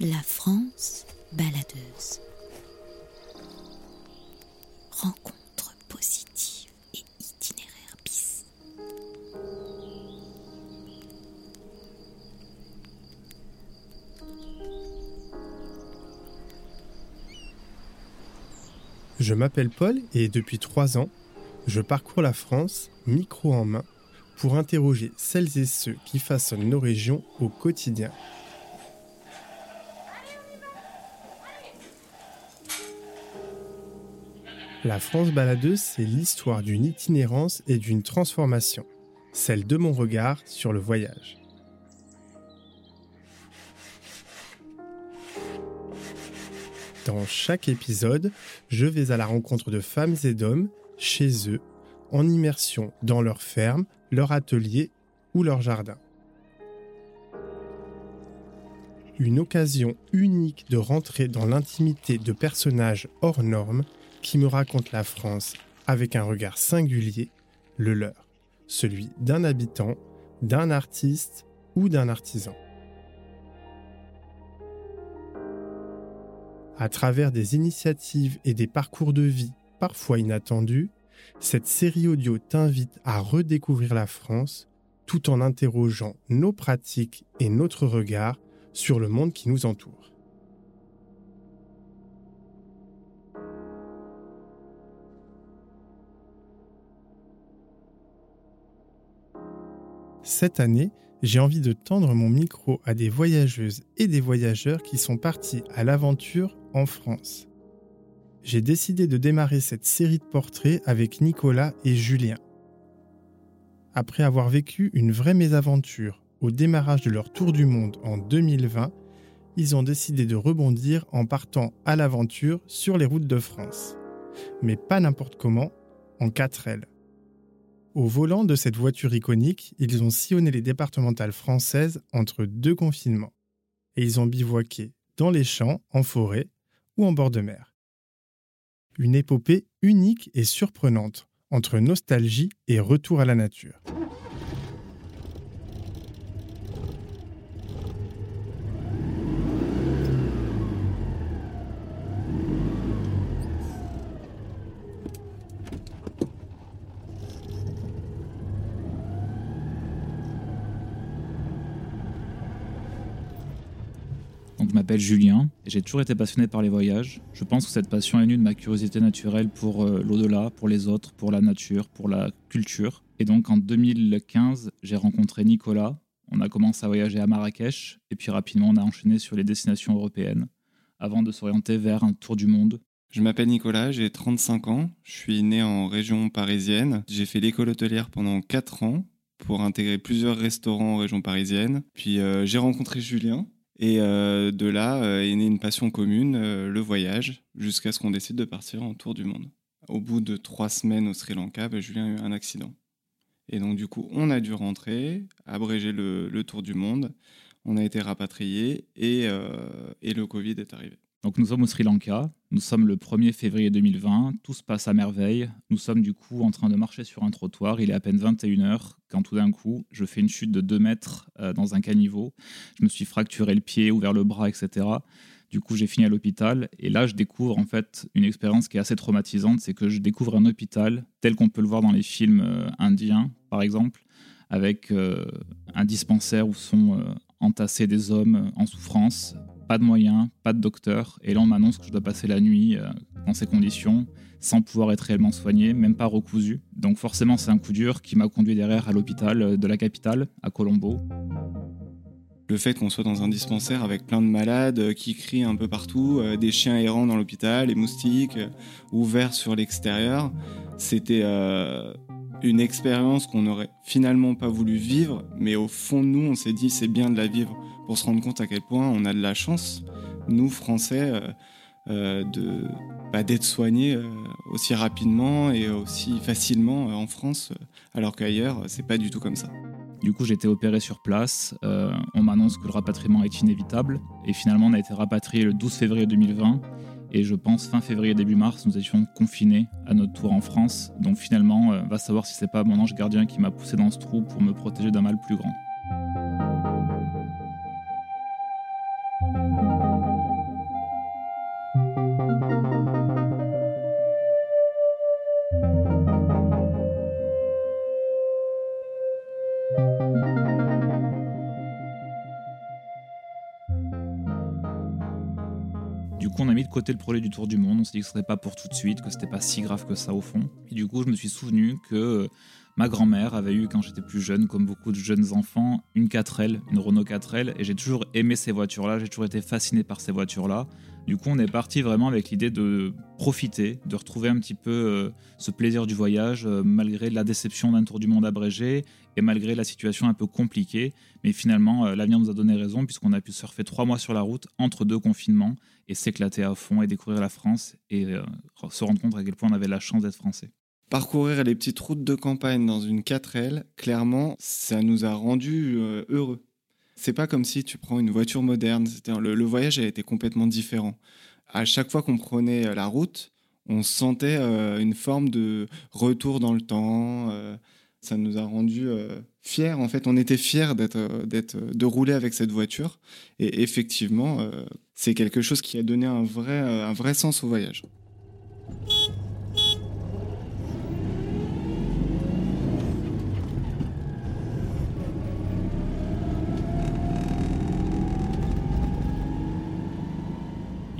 La France baladeuse. Rencontre positive et itinéraire bis. Je m'appelle Paul et depuis trois ans, je parcours la France, micro en main, pour interroger celles et ceux qui façonnent nos régions au quotidien. La France baladeuse, c'est l'histoire d'une itinérance et d'une transformation, celle de mon regard sur le voyage. Dans chaque épisode, je vais à la rencontre de femmes et d'hommes chez eux, en immersion dans leur ferme, leur atelier ou leur jardin. Une occasion unique de rentrer dans l'intimité de personnages hors normes qui me racontent la France avec un regard singulier, le leur, celui d'un habitant, d'un artiste ou d'un artisan. À travers des initiatives et des parcours de vie parfois inattendus, cette série audio t'invite à redécouvrir la France tout en interrogeant nos pratiques et notre regard sur le monde qui nous entoure. Cette année, j'ai envie de tendre mon micro à des voyageuses et des voyageurs qui sont partis à l'aventure en France. J'ai décidé de démarrer cette série de portraits avec Nicolas et Julien. Après avoir vécu une vraie mésaventure au démarrage de leur tour du monde en 2020, ils ont décidé de rebondir en partant à l'aventure sur les routes de France. Mais pas n'importe comment, en 4L. Au volant de cette voiture iconique, ils ont sillonné les départementales françaises entre deux confinements. Et ils ont bivouaqué dans les champs, en forêt ou en bord de mer. Une épopée unique et surprenante entre nostalgie et retour à la nature. M'appelle Julien et j'ai toujours été passionné par les voyages. Je pense que cette passion est née de ma curiosité naturelle pour euh, l'au-delà, pour les autres, pour la nature, pour la culture. Et donc en 2015, j'ai rencontré Nicolas. On a commencé à voyager à Marrakech et puis rapidement on a enchaîné sur les destinations européennes avant de s'orienter vers un tour du monde. Je m'appelle Nicolas, j'ai 35 ans, je suis né en région parisienne. J'ai fait l'école hôtelière pendant 4 ans pour intégrer plusieurs restaurants en région parisienne. Puis euh, j'ai rencontré Julien, et euh, de là euh, est née une passion commune, euh, le voyage, jusqu'à ce qu'on décide de partir en tour du monde. Au bout de trois semaines au Sri Lanka, bah, Julien a eu un accident. Et donc du coup, on a dû rentrer, abréger le, le tour du monde. On a été rapatrié et, et le Covid est arrivé. Donc nous sommes au Sri Lanka, nous sommes le 1er février 2020, tout se passe à merveille. Nous sommes du coup en train de marcher sur un trottoir, il est à peine 21h quand tout d'un coup je fais une chute de 2 mètres euh, dans un caniveau. Je me suis fracturé le pied, ouvert le bras, etc. Du coup j'ai fini à l'hôpital et là je découvre en fait une expérience qui est assez traumatisante, c'est que je découvre un hôpital tel qu'on peut le voir dans les films euh, indiens par exemple, avec euh, un dispensaire où sont entassés des hommes en souffrance, pas de moyens, pas de docteur. Et là, on m'annonce que je dois passer la nuit euh, dans ces conditions, sans pouvoir être réellement soigné, même pas recousu. Donc forcément, c'est un coup dur qui m'a conduit derrière à l'hôpital euh, de la capitale, à Colombo. Le fait qu'on soit dans un dispensaire avec plein de malades euh, qui crient un peu partout, des chiens errants dans l'hôpital, les moustiques ouverts sur l'extérieur, c'était une expérience qu'on n'aurait finalement pas voulu vivre, mais au fond de nous, on s'est dit c'est bien de la vivre pour se rendre compte à quel point on a de la chance, nous Français, euh, euh, de bah, d'être soignés euh, aussi rapidement et aussi facilement en France, alors qu'ailleurs c'est pas du tout comme ça. Du coup, j'ai été opéré sur place. on m'annonce que le rapatriement est inévitable. Et finalement, on a été rapatrié le 12 février 2020. Et je pense fin février, début mars, nous étions confinés à notre tour en France. Donc finalement, va savoir si c'est pas mon ange gardien qui m'a poussé dans ce trou pour me protéger d'un mal plus grand. Côté le projet du tour du monde. On s'est dit que ce serait pas pour tout de suite, que c'était pas si grave que ça au fond. Et du coup, je me suis souvenu que ma grand-mère avait eu, quand j'étais plus jeune, comme beaucoup de jeunes enfants, une 4L, une Renault 4L. Et j'ai toujours aimé ces voitures-là. J'ai toujours été fasciné par ces voitures-là. Du coup, on est parti vraiment avec l'idée de profiter, de retrouver un petit peu euh, ce plaisir du voyage, euh, malgré la déception d'un tour du monde abrégé et malgré la situation un peu compliquée. Mais finalement, euh, l'avenir nous a donné raison, puisqu'on a pu surfer trois mois sur la route entre deux confinements et s'éclater à fond et découvrir la France et se rendre compte à quel point on avait la chance d'être français. Parcourir les petites routes de campagne dans une 4L, clairement, ça nous a rendus heureux c'est pas comme si tu prends une voiture moderne. Le, le, voyage a été complètement différent. À chaque fois qu'on prenait euh, la route, on sentait euh, une forme de retour dans le temps. Euh, ça nous a rendus fiers. En fait, on était fiers d'être, d'être, de rouler avec cette voiture. Et effectivement, c'est quelque chose qui a donné un vrai, un vrai sens au voyage.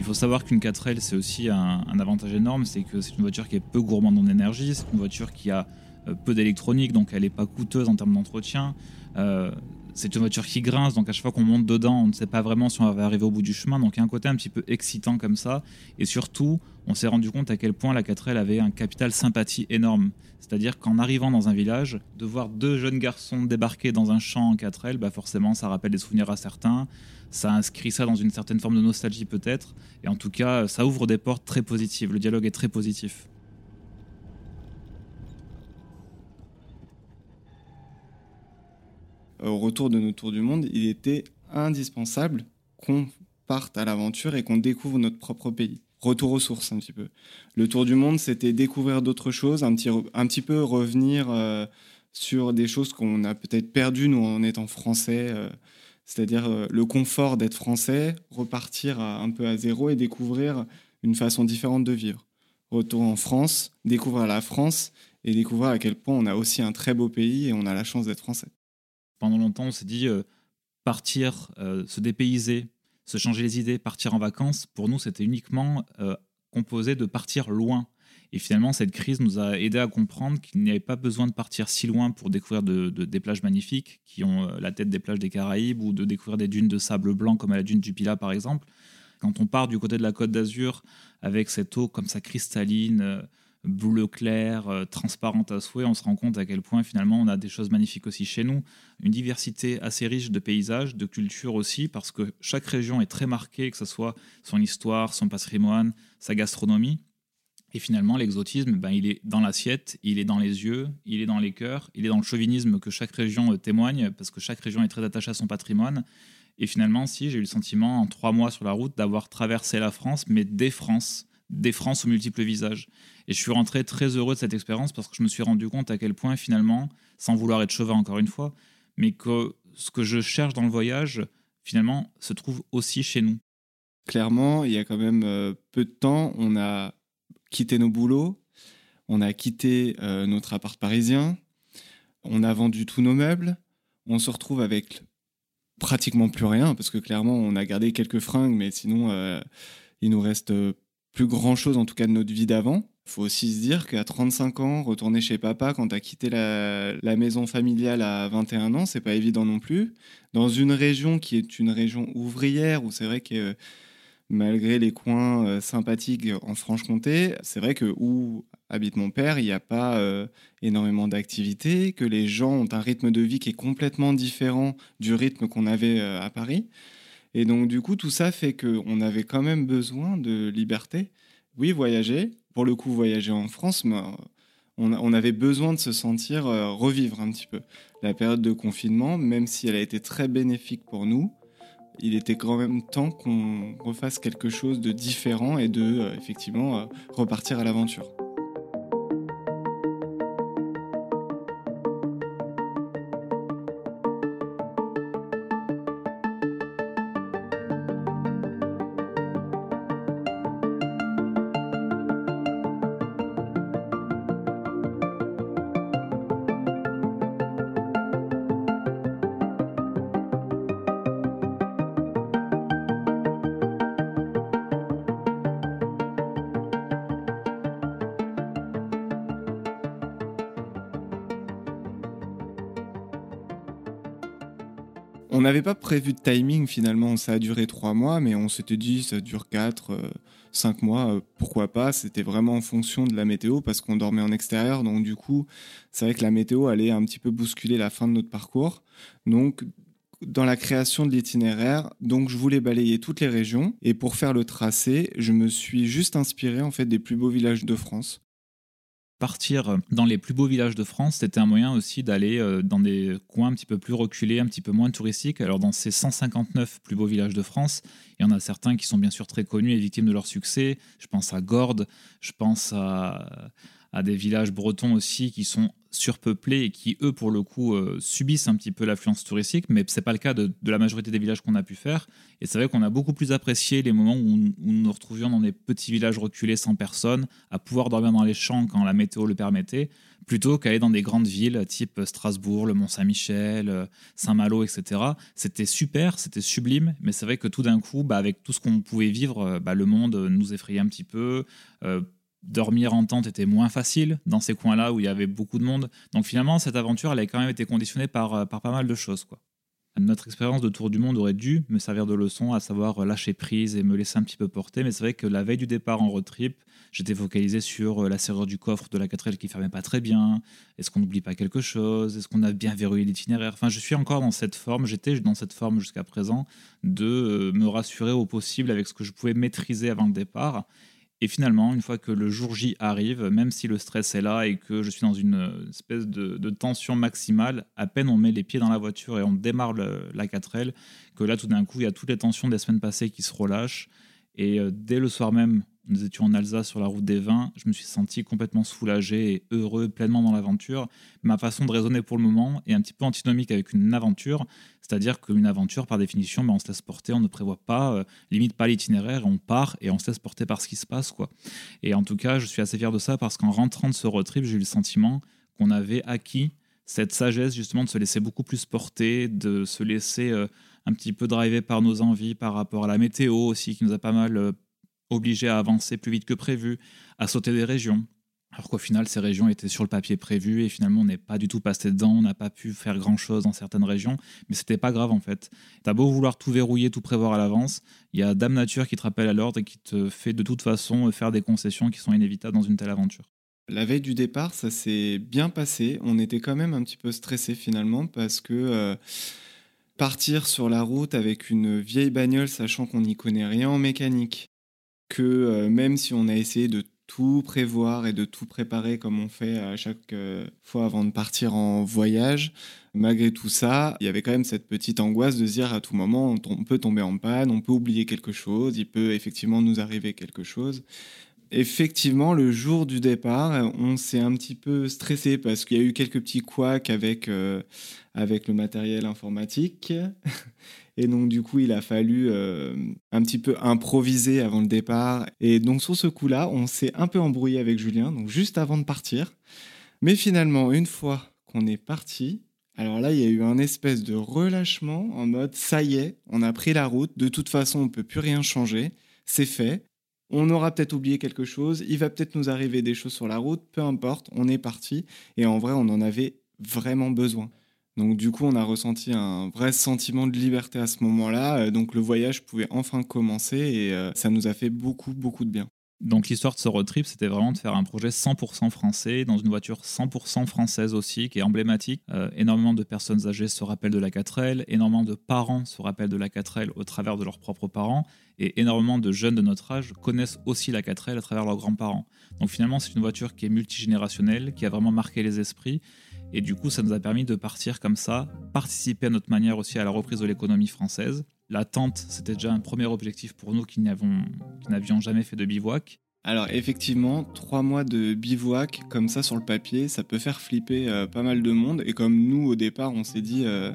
faut savoir qu'une 4L, c'est aussi un, avantage énorme, c'est que c'est une voiture qui est peu gourmande en énergie, c'est une voiture qui a euh, peu d'électronique, donc elle n'est pas coûteuse en termes d'entretien. Euh, c'est une voiture qui grince, donc à chaque fois qu'on monte dedans, on ne sait pas vraiment si on va arriver au bout du chemin. Donc il y a un côté un petit peu excitant comme ça. Et surtout, on s'est rendu compte à quel point la 4L avait un capital sympathie énorme. C'est-à-dire qu'en arrivant dans un village, de voir deux jeunes garçons débarquer dans un champ en 4L, bah forcément, ça rappelle des souvenirs à certains ça inscrit ça dans une certaine forme de nostalgie peut-être, et en tout cas, ça ouvre des portes très positives. Le dialogue est très positif. Au retour de nos tours du monde, il était indispensable qu'on parte à l'aventure et qu'on découvre notre propre pays. Retour aux sources un petit peu. Le tour du monde, c'était découvrir d'autres choses, un petit, un petit peu revenir euh, sur des choses qu'on a peut-être perdues nous en étant français. Euh, c'est-à-dire euh, le confort d'être français, repartir un peu à zéro et découvrir une façon différente de vivre. Retour en France, découvrir la France et découvrir à quel point on a aussi un très beau pays et on a la chance d'être français. Pendant longtemps, on s'est dit euh, partir, euh, se dépayser, se changer les idées, partir en vacances. Pour nous, c'était uniquement composé de partir loin. Et finalement, cette crise nous a aidé à comprendre qu'il n'y avait pas besoin de partir si loin pour découvrir des plages magnifiques qui ont euh, la tête des plages des Caraïbes ou de découvrir des dunes de sable blanc comme à la dune du Pilat par exemple. Quand on part du côté de la côte d'Azur avec cette eau comme ça cristalline, euh, bleu clair, euh, transparente à souhait, on se rend compte à quel point finalement on a des choses magnifiques aussi chez nous. Une diversité assez riche de paysages, de cultures aussi, parce que chaque région est très marquée, que ce soit son histoire, son patrimoine, sa gastronomie. Et finalement, l'exotisme, ben, il est dans l'assiette, il est dans les yeux, il est dans les cœurs, il est dans le chauvinisme que chaque région euh, témoigne, parce que chaque région est très attachée à son patrimoine. Et finalement, si, j'ai eu le sentiment, en trois mois sur la route, d'avoir traversé la France, mais des France, des France aux multiples visages. Et je suis rentré très heureux de cette expérience parce que je me suis rendu compte à quel point, finalement, sans vouloir être chauvin encore une fois, mais que ce que je cherche dans le voyage, finalement, se trouve aussi chez nous. Clairement, il y a quand même euh, peu de temps, on a quitté nos boulots, on a quitté euh, notre appart parisien, on a vendu tous nos meubles, on se retrouve avec pratiquement plus rien, parce que clairement, on a gardé quelques fringues, mais sinon, euh, il nous reste plus grand chose, en tout cas de notre vie d'avant. Il faut aussi se dire qu'à 35 ans, retourner chez papa quand tu as quitté la, la, maison familiale à 21 ans, c'est pas évident non plus. Dans une région qui est une région ouvrière, où c'est vrai que malgré les coins euh, sympathiques en Franche-Comté, c'est vrai que où habite mon père, il n'y a pas euh, énormément d'activités, que les gens ont un rythme de vie qui est complètement différent du rythme qu'on avait euh, à Paris. Et donc du coup, tout ça fait qu'on avait quand même besoin de liberté. Oui, voyager, pour le coup voyager en France, mais on, avait besoin de se sentir revivre un petit peu. La période de confinement, même si elle a été très bénéfique pour nous, il était quand même temps qu'on refasse quelque chose de différent et de, euh, effectivement, euh, repartir à l'aventure. N'avait pas prévu de timing finalement, ça a duré trois mois, mais on s'était dit ça dure quatre, euh, cinq mois, euh, pourquoi pas. C'était vraiment en fonction de la météo parce qu'on dormait en extérieur, donc du coup, c'est vrai que la météo allait un petit peu bousculer la fin de notre parcours. Donc dans la création de l'itinéraire, donc je voulais balayer toutes les régions et pour faire le tracé, je me suis juste inspiré en fait des plus beaux villages de France partir dans les plus beaux villages de France, c'était un moyen aussi d'aller euh, dans des coins un petit peu plus reculés, un petit peu moins touristiques. Alors dans ces 159 plus beaux villages de France, il y en a certains qui sont bien sûr très connus et victimes de leur succès. Je pense à Gordes, je pense à, à des villages bretons aussi qui sont surpeuplés et qui, eux, pour le coup, euh, subissent un petit peu l'affluence touristique, mais ce n'est pas le cas de, la majorité des villages qu'on a pu faire. Et c'est vrai qu'on a beaucoup plus apprécié les moments où, nous nous retrouvions dans des petits villages reculés sans personne, à pouvoir dormir dans les champs quand la météo le permettait, plutôt qu'aller dans des grandes villes type Strasbourg, le Mont-Saint-Michel, euh, Saint-Malo, etc. C'était super, c'était sublime, mais c'est vrai que tout d'un coup, bah, avec tout ce qu'on pouvait vivre, euh, bah, le monde nous effrayait un petit peu dormir en tente était moins facile dans ces coins-là où il y avait beaucoup de monde. Donc finalement, cette aventure, elle a quand même été conditionnée par, euh, par pas mal de choses. Quoi. Notre expérience de tour du monde aurait dû me servir de leçon, à savoir lâcher prise et me laisser un petit peu porter. Mais c'est vrai que la veille du départ en road trip, j'étais focalisé sur euh, la serrure du coffre de la 4L qui fermait pas très bien. Est-ce qu'on n'oublie pas quelque chose? Est-ce qu'on a bien verrouillé l'itinéraire? Enfin, je suis encore dans cette forme, j'étais dans cette forme jusqu'à présent, de euh, me rassurer au possible avec ce que je pouvais maîtriser avant le départ et finalement, une fois que le jour J arrive, même si le stress est là et que je suis dans une espèce de, tension maximale, à peine on met les pieds dans la voiture et on démarre la 4L, que là tout d'un coup, il y a toutes les tensions des semaines passées qui se relâchent. Et euh, dès le soir même, nous étions en Alsace sur la route des vins, je me suis senti complètement soulagé et heureux, pleinement dans l'aventure. Ma façon de raisonner pour le moment est un petit peu antinomique avec une aventure, c'est-à-dire qu'une aventure, par définition, ben, on se laisse porter, on ne prévoit pas, euh, limite pas l'itinéraire, on part et on se laisse porter par ce qui se passe. quoi. Et en tout cas, je suis assez fier de ça parce qu'en rentrant de ce road trip, j'ai eu le sentiment qu'on avait acquis cette sagesse justement de se laisser beaucoup plus porter, de se laisser euh, un petit peu driver par nos envies par rapport à la météo aussi, qui nous a pas mal euh, obligé à avancer plus vite que prévu, à sauter des régions. Alors qu'au final, ces régions étaient sur le papier prévu et finalement, on n'est pas du tout passé dedans, on n'a pas pu faire grand-chose dans certaines régions, mais c'était pas grave en fait. T'as beau vouloir tout verrouiller, tout prévoir à l'avance, il y a Dame Nature qui te rappelle à l'ordre et qui te fait de toute façon faire des concessions qui sont inévitables dans une telle aventure. La veille du départ, ça s'est bien passé. On était quand même un petit peu stressé finalement parce que euh, partir sur la route avec une vieille bagnole, sachant qu'on n'y connaît rien en mécanique, que euh, même si on a essayé de tout prévoir et de tout préparer comme on fait à chaque euh, fois avant de partir en voyage, malgré tout ça, il y avait quand même cette petite angoisse de se dire à tout moment on peut tomber en panne, on peut oublier quelque chose, il peut effectivement nous arriver quelque chose. Effectivement, le jour du départ, on s'est un petit peu stressé parce qu'il y a eu quelques petits couacs avec, euh, avec le matériel informatique. Et donc, du coup, il a fallu euh, un petit peu improviser avant le départ. Et donc, sur ce coup-là, on s'est un peu embrouillé avec Julien, donc juste avant de partir. Mais finalement, une fois qu'on est parti, alors là, il y a eu un espèce de relâchement en mode ça y est, on a pris la route, de toute façon, on ne peut plus rien changer, c'est fait. On aura peut-être oublié quelque chose, il va peut-être nous arriver des choses sur la route, peu importe, on est parti. Et en vrai, on en avait vraiment besoin. Donc du coup, on a ressenti un vrai sentiment de liberté à ce moment-là. Euh, donc le voyage pouvait enfin commencer et euh, ça nous a fait beaucoup, beaucoup de bien. Donc l'histoire de ce road trip, c'était vraiment de faire un projet 100% français, dans une voiture 100% française aussi, qui est emblématique. Euh, énormément de personnes âgées se rappellent de la 4L, énormément de parents se rappellent de la 4L au travers de leurs propres parents, et énormément de jeunes de notre âge connaissent aussi la 4L à travers leurs grands-parents. Donc finalement, c'est une voiture qui est multigénérationnelle, qui a vraiment marqué les esprits, et du coup, ça nous a permis de partir comme ça, participer à notre manière aussi à la reprise de l'économie française. La tente, c'était déjà un premier objectif pour nous qui n'avions jamais fait de bivouac. Alors effectivement, trois mois de bivouac comme ça sur le papier, ça peut faire flipper euh, pas mal de monde. Et comme nous au départ, on s'est dit, euh,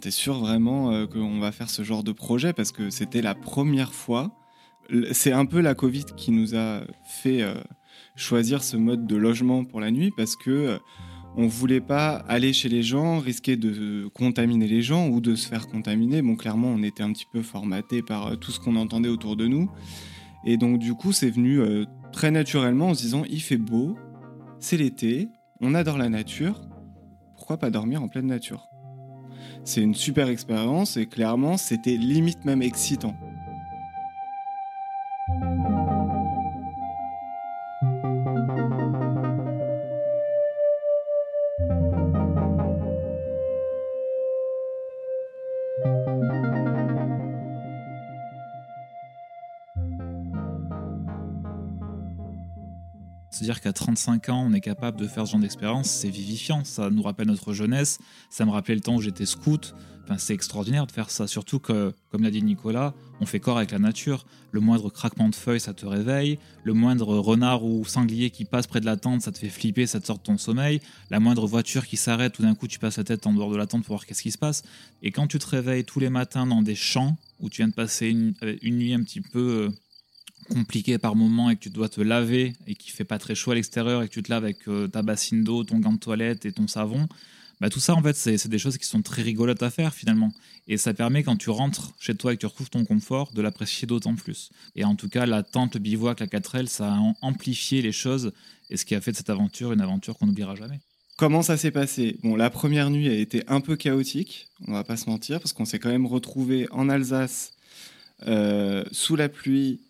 t'es sûr vraiment euh, qu'on va faire ce genre de projet? Parce que c'était la première fois. C'est un peu la Covid qui nous a fait choisir ce mode de logement pour la nuit parce que on voulait pas aller chez les gens, risquer de contaminer les gens ou de se faire contaminer. Bon, clairement, on était un petit peu formaté par euh, tout ce qu'on entendait autour de nous. Et donc, du coup, c'est venu euh, très naturellement en se disant il fait beau, c'est l'été, on adore la nature, pourquoi pas dormir en pleine nature? C'est une super expérience et clairement, c'était limite même excitant. C'est-à-dire qu'à 35 ans, on est capable de faire ce genre d'expérience, c'est vivifiant, ça nous rappelle notre jeunesse, ça me rappelait le temps où j'étais scout. Enfin, c'est extraordinaire de faire ça, surtout que, comme l'a dit Nicolas, on fait corps avec la nature. Le moindre craquement de feuilles, ça te réveille. Le moindre renard ou sanglier qui passe près de la tente, ça te fait flipper, ça te sort de ton sommeil. La moindre voiture qui s'arrête, tout d'un coup, tu passes la tête en dehors de la tente pour voir qu'est-ce qui se passe. Et quand tu te réveilles tous les matins dans des champs où tu viens de passer une, euh, une nuit un petit peu euh, compliqué par moment et que tu dois te laver et qu'il fait pas très chaud à l'extérieur et que tu te laves avec euh, ta bassine d'eau, ton gant de toilette et ton savon, bah tout ça en fait c'est des choses qui sont très rigolotes à faire finalement et ça permet quand tu rentres chez toi et que tu retrouves ton confort de l'apprécier d'autant plus. Et en tout cas la tente, le bivouac, la 4L, ça a amplifié les choses et ce qui a fait de cette aventure une aventure qu'on n'oubliera jamais. Comment ça s'est passé? Bon, la première nuit a été un peu chaotique, on va pas se mentir, parce qu'on s'est quand même retrouvé en Alsace euh, sous la pluie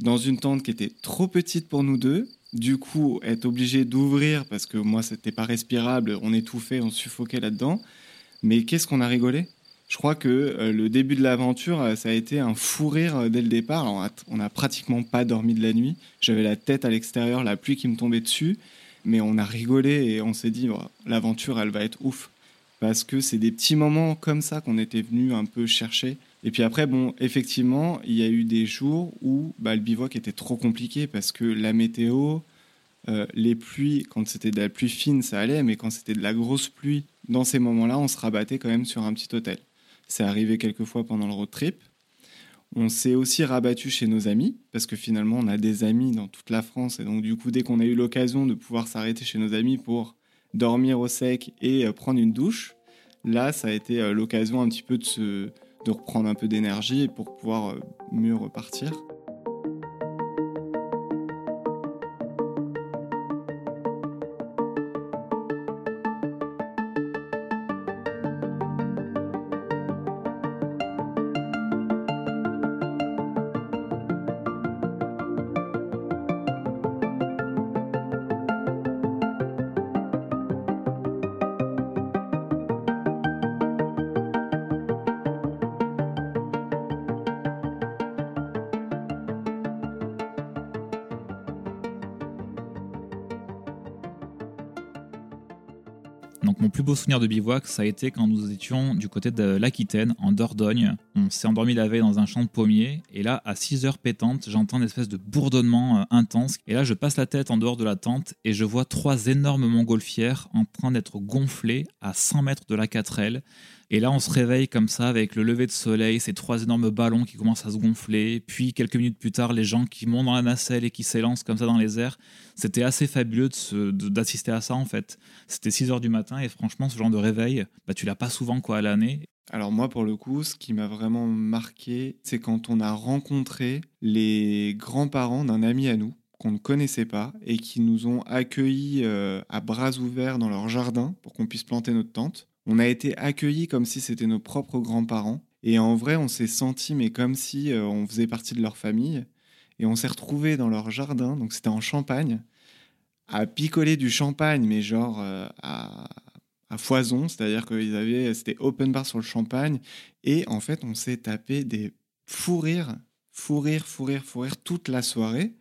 dans une tente qui était trop petite pour nous deux. Du coup, être obligé d'ouvrir parce que moi, c'était pas respirable, on étouffait, on suffoquait là-dedans. Mais qu'est-ce qu'on a rigolé? Je crois que euh, le début de l'aventure, euh, ça a été un fou rire euh, dès le départ. On n'a pratiquement pas dormi de la nuit. J'avais la tête à l'extérieur, la pluie qui me tombait dessus. Mais on a rigolé et on s'est dit, l'aventure, elle va être ouf. Parce que c'est des petits moments comme ça qu'on était venu un peu chercher et puis après, bon, effectivement, il y a eu des jours où bah, le bivouac était trop compliqué parce que la météo, euh, les pluies, quand c'était de la pluie fine, ça allait, mais quand c'était de la grosse pluie, dans ces moments-là, on se rabattait quand même sur un petit hôtel. C'est arrivé quelques fois pendant le road trip. On s'est aussi rabattu chez nos amis, parce que finalement, on a des amis dans toute la France. Et donc, du coup, dès qu'on a eu l'occasion de pouvoir s'arrêter chez nos amis pour dormir au sec et euh, prendre une douche, là, ça a été euh, l'occasion un petit peu de se, de reprendre un peu d'énergie pour pouvoir euh, mieux repartir. Beau souvenir de bivouac, ça a été quand nous étions du côté de l'Aquitaine, en Dordogne. On s'est endormi la veille dans un champ de pommiers, et là, à 6 heures pétantes, j'entends une espèce de bourdonnement euh, intense. Et là, je passe la tête en dehors de la tente, et je vois trois énormes montgolfières en train d'être gonflées à 100 mètres de la 4L. Et là, on se réveille comme ça avec le lever de soleil, ces trois énormes ballons qui commencent à se gonfler. Puis, quelques minutes plus tard, les gens qui montent dans la nacelle et qui s'élancent comme ça dans les airs. C'était assez fabuleux d'assister à ça, en fait. C'était 6 heures du matin et franchement, ce genre de réveil, bah, tu l'as pas souvent quoi à l'année. Alors moi, pour le coup, ce qui m'a vraiment marqué, c'est quand on a rencontré les grands-parents d'un ami à nous qu'on ne connaissait pas et qui nous ont accueillis euh, à bras ouverts dans leur jardin pour qu'on puisse planter notre tente. On a été accueillis comme si c'était nos propres grands-parents. Et en vrai, on s'est senti, mais comme si euh, on faisait partie de leur famille. Et on s'est retrouvés dans leur jardin, donc c'était en Champagne, à picoler du champagne, mais genre euh, à, foison, c'est-à-dire qu'ils avaient, c'était open bar sur le champagne. Et en fait, on s'est tapé des fous rires, fou rire, fou rire, fou rire toute la soirée.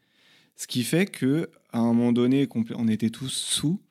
Ce qui fait que à un moment donné, on était tous sous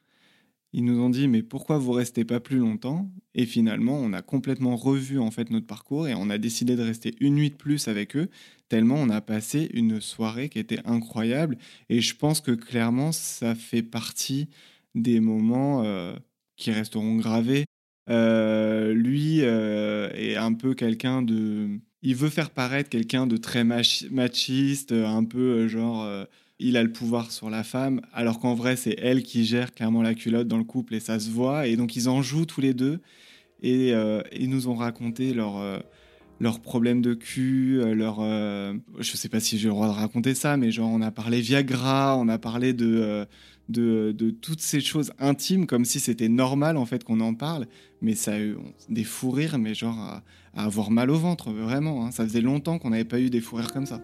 ils nous ont dit mais pourquoi vous restez pas plus longtemps? Et finalement, on a complètement revu en fait notre parcours et on a décidé de rester une nuit de plus avec eux tellement on a passé une soirée qui était incroyable et je pense que clairement ça fait partie des moments euh, qui resteront gravés. Euh, lui euh, est un peu quelqu'un de il veut faire paraître quelqu'un de très machiste, un peu genre il a le pouvoir sur la femme, alors qu'en vrai, c'est elle qui gère clairement la culotte dans le couple et ça se voit. Et donc, ils en jouent tous les deux. Et euh, ils nous ont raconté leur, euh, leurs problèmes de cul, euh, leur, euh, je sais pas si j'ai le droit de raconter ça, mais genre on a parlé Viagra, on a parlé de, euh, de, toutes ces choses intimes comme si c'était normal en fait qu'on en parle, mais ça a eu des fous rires, mais genre à, à avoir mal au ventre vraiment. hein. Ça faisait longtemps qu'on n'avait pas eu des fous rires comme ça.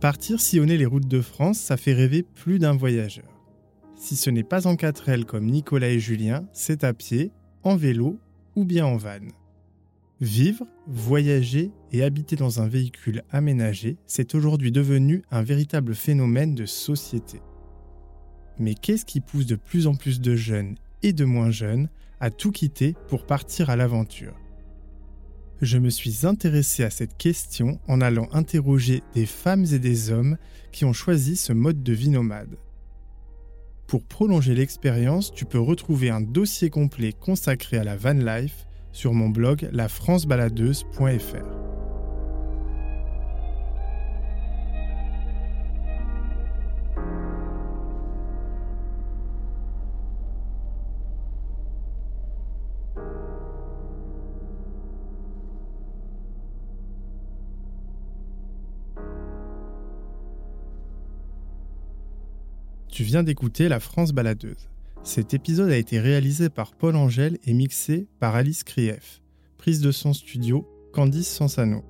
Partir sillonner les routes de France, ça fait rêver plus d'un voyageur. Si ce n'est pas en 4L comme Nicolas et Julien, c'est à pied, en vélo ou bien en van. Vivre, voyager et habiter dans un véhicule aménagé, c'est aujourd'hui devenu un véritable phénomène de société. Mais qu'est-ce qui pousse de plus en plus de jeunes et de moins jeunes à tout quitter pour partir à l'aventure? Je me suis intéressé à cette question en allant interroger des femmes et des hommes qui ont choisi ce mode de vie nomade. Pour prolonger l'expérience, tu peux retrouver un dossier complet consacré à la van life sur mon blog lafrancebaladeuse.fr. Tu viens d'écouter La France baladeuse. Cet épisode a été réalisé par Paul Angèle et mixé par Alice Krief. Prise de son studio, Candice Sansano.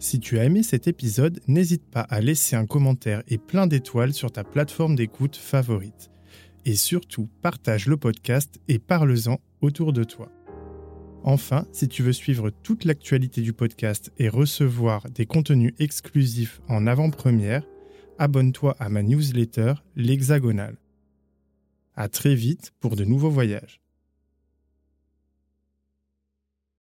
Si tu as aimé cet épisode, n'hésite pas à laisser un commentaire et plein d'étoiles sur ta plateforme d'écoute favorite. Et surtout, partage le podcast et parle-en autour de toi. Enfin, si tu veux suivre toute l'actualité du podcast et recevoir des contenus exclusifs en avant-première, abonne-toi à ma newsletter L'Hexagonal. À très vite pour de nouveaux voyages.